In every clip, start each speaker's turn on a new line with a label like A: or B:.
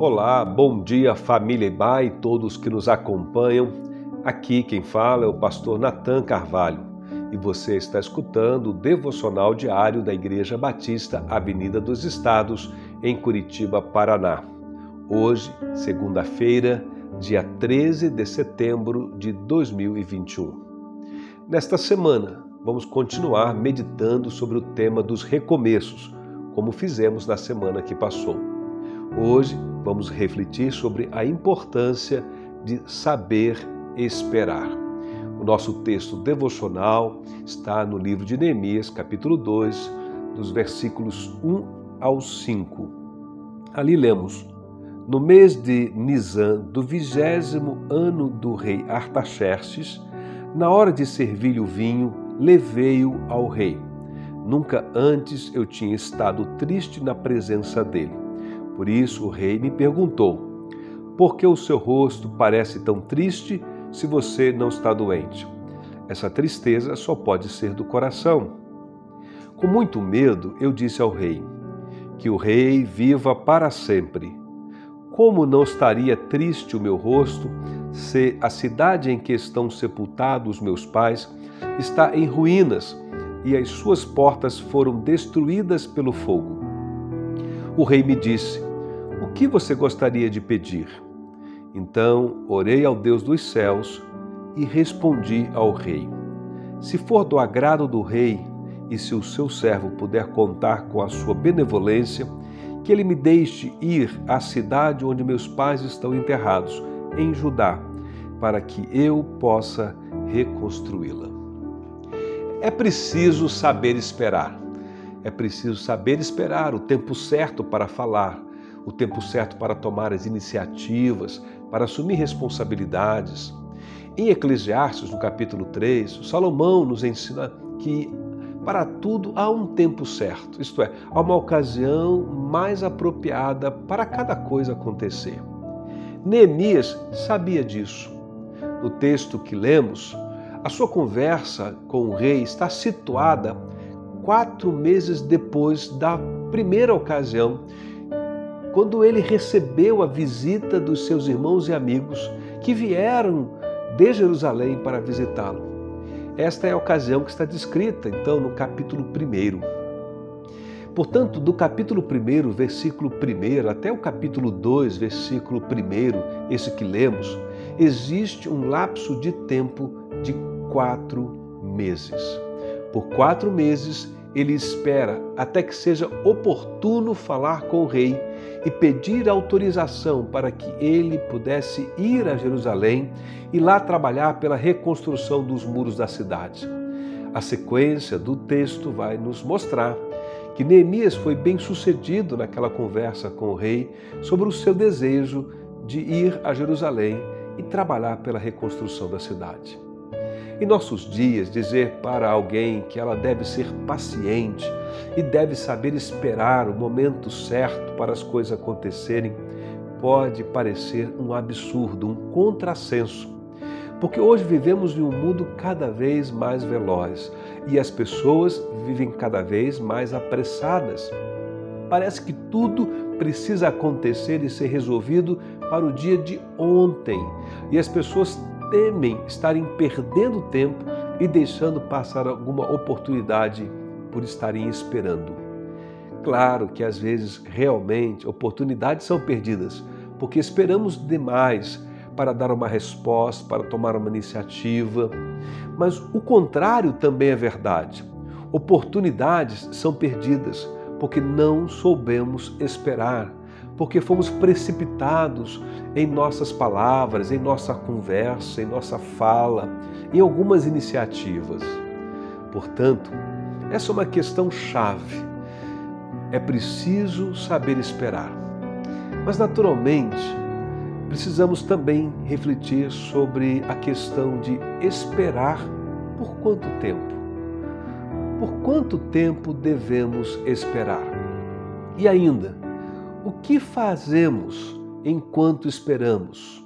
A: Olá, bom dia família Ibai e todos que nos acompanham. Aqui quem fala é o pastor Natan Carvalho e você está escutando o devocional diário da Igreja Batista Avenida dos Estados, em Curitiba, Paraná. Hoje, segunda-feira, dia 13 de setembro de 2021. Nesta semana, vamos continuar meditando sobre o tema dos recomeços, como fizemos na semana que passou. Hoje vamos refletir sobre a importância de saber esperar. O nosso texto devocional está no livro de Neemias, capítulo 2, dos versículos 1 ao 5. Ali lemos: No mês de Nisan, do vigésimo ano do rei Artaxerxes, na hora de servir o vinho, levei-o ao rei. Nunca antes eu tinha estado triste na presença dele. Por isso o rei me perguntou: Por que o seu rosto parece tão triste se você não está doente? Essa tristeza só pode ser do coração. Com muito medo, eu disse ao rei: Que o rei viva para sempre. Como não estaria triste o meu rosto se a cidade em que estão sepultados meus pais está em ruínas e as suas portas foram destruídas pelo fogo? O rei me disse: O que você gostaria de pedir? Então orei ao Deus dos céus e respondi ao rei: Se for do agrado do rei e se o seu servo puder contar com a sua benevolência, que ele me deixe ir à cidade onde meus pais estão enterrados, em Judá, para que eu possa reconstruí-la. É preciso saber esperar. É preciso saber esperar o tempo certo para falar, o tempo certo para tomar as iniciativas, para assumir responsabilidades. Em Eclesiastes, no capítulo 3, Salomão nos ensina que para tudo há um tempo certo, isto é, há uma ocasião mais apropriada para cada coisa acontecer. Neemias sabia disso. No texto que lemos, a sua conversa com o rei está situada quatro meses depois da primeira ocasião, quando ele recebeu a visita dos seus irmãos e amigos que vieram de Jerusalém para visitá-lo. Esta é a ocasião que está descrita, então, no capítulo 1. Portanto, do capítulo 1, versículo 1, até o capítulo 2, versículo 1, esse que lemos, existe um lapso de tempo de quatro meses. Por quatro meses, ele espera até que seja oportuno falar com o rei e pedir autorização para que ele pudesse ir a Jerusalém e lá trabalhar pela reconstrução dos muros da cidade. A sequência do texto vai nos mostrar que Neemias foi bem sucedido naquela conversa com o rei sobre o seu desejo de ir a Jerusalém e trabalhar pela reconstrução da cidade. Em nossos dias, dizer para alguém que ela deve ser paciente e deve saber esperar o momento certo para as coisas acontecerem pode parecer um absurdo, um contrassenso. Porque hoje vivemos em um mundo cada vez mais veloz e as pessoas vivem cada vez mais apressadas. Parece que tudo precisa acontecer e ser resolvido para o dia de ontem. E as pessoas temem estarem perdendo tempo e deixando passar alguma oportunidade por estarem esperando. Claro que às vezes realmente oportunidades são perdidas, porque esperamos demais para dar uma resposta, para tomar uma iniciativa. Mas o contrário também é verdade. Oportunidades são perdidas porque não soubemos esperar porque fomos precipitados em nossas palavras, em nossa conversa, em nossa fala, em algumas iniciativas. Portanto, essa é uma questão chave. É preciso saber esperar. Mas, naturalmente, precisamos também refletir sobre a questão de esperar por quanto tempo. Por quanto tempo devemos esperar? E ainda, o que fazemos enquanto esperamos?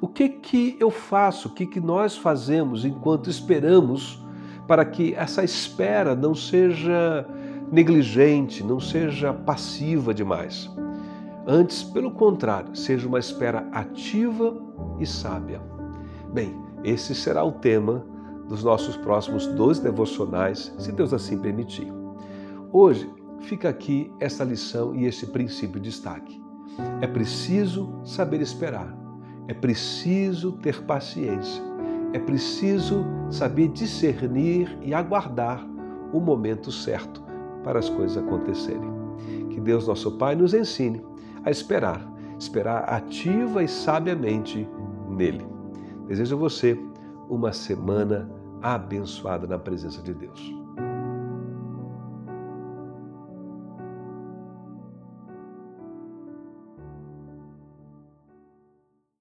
A: O que que eu faço, o que que nós fazemos enquanto esperamos para que essa espera não seja negligente, não seja passiva demais? Antes, pelo contrário, seja uma espera ativa e sábia. Bem, esse será o tema dos nossos próximos dois devocionais, se Deus assim permitir. Hoje fica aqui essa lição e esse princípio de destaque. É preciso saber esperar, é preciso ter paciência, é preciso saber discernir e aguardar o momento certo para as coisas acontecerem. Que Deus, nosso Pai, nos ensine a esperar, esperar ativa e sabiamente nele. Desejo a você uma semana abençoada na presença de Deus.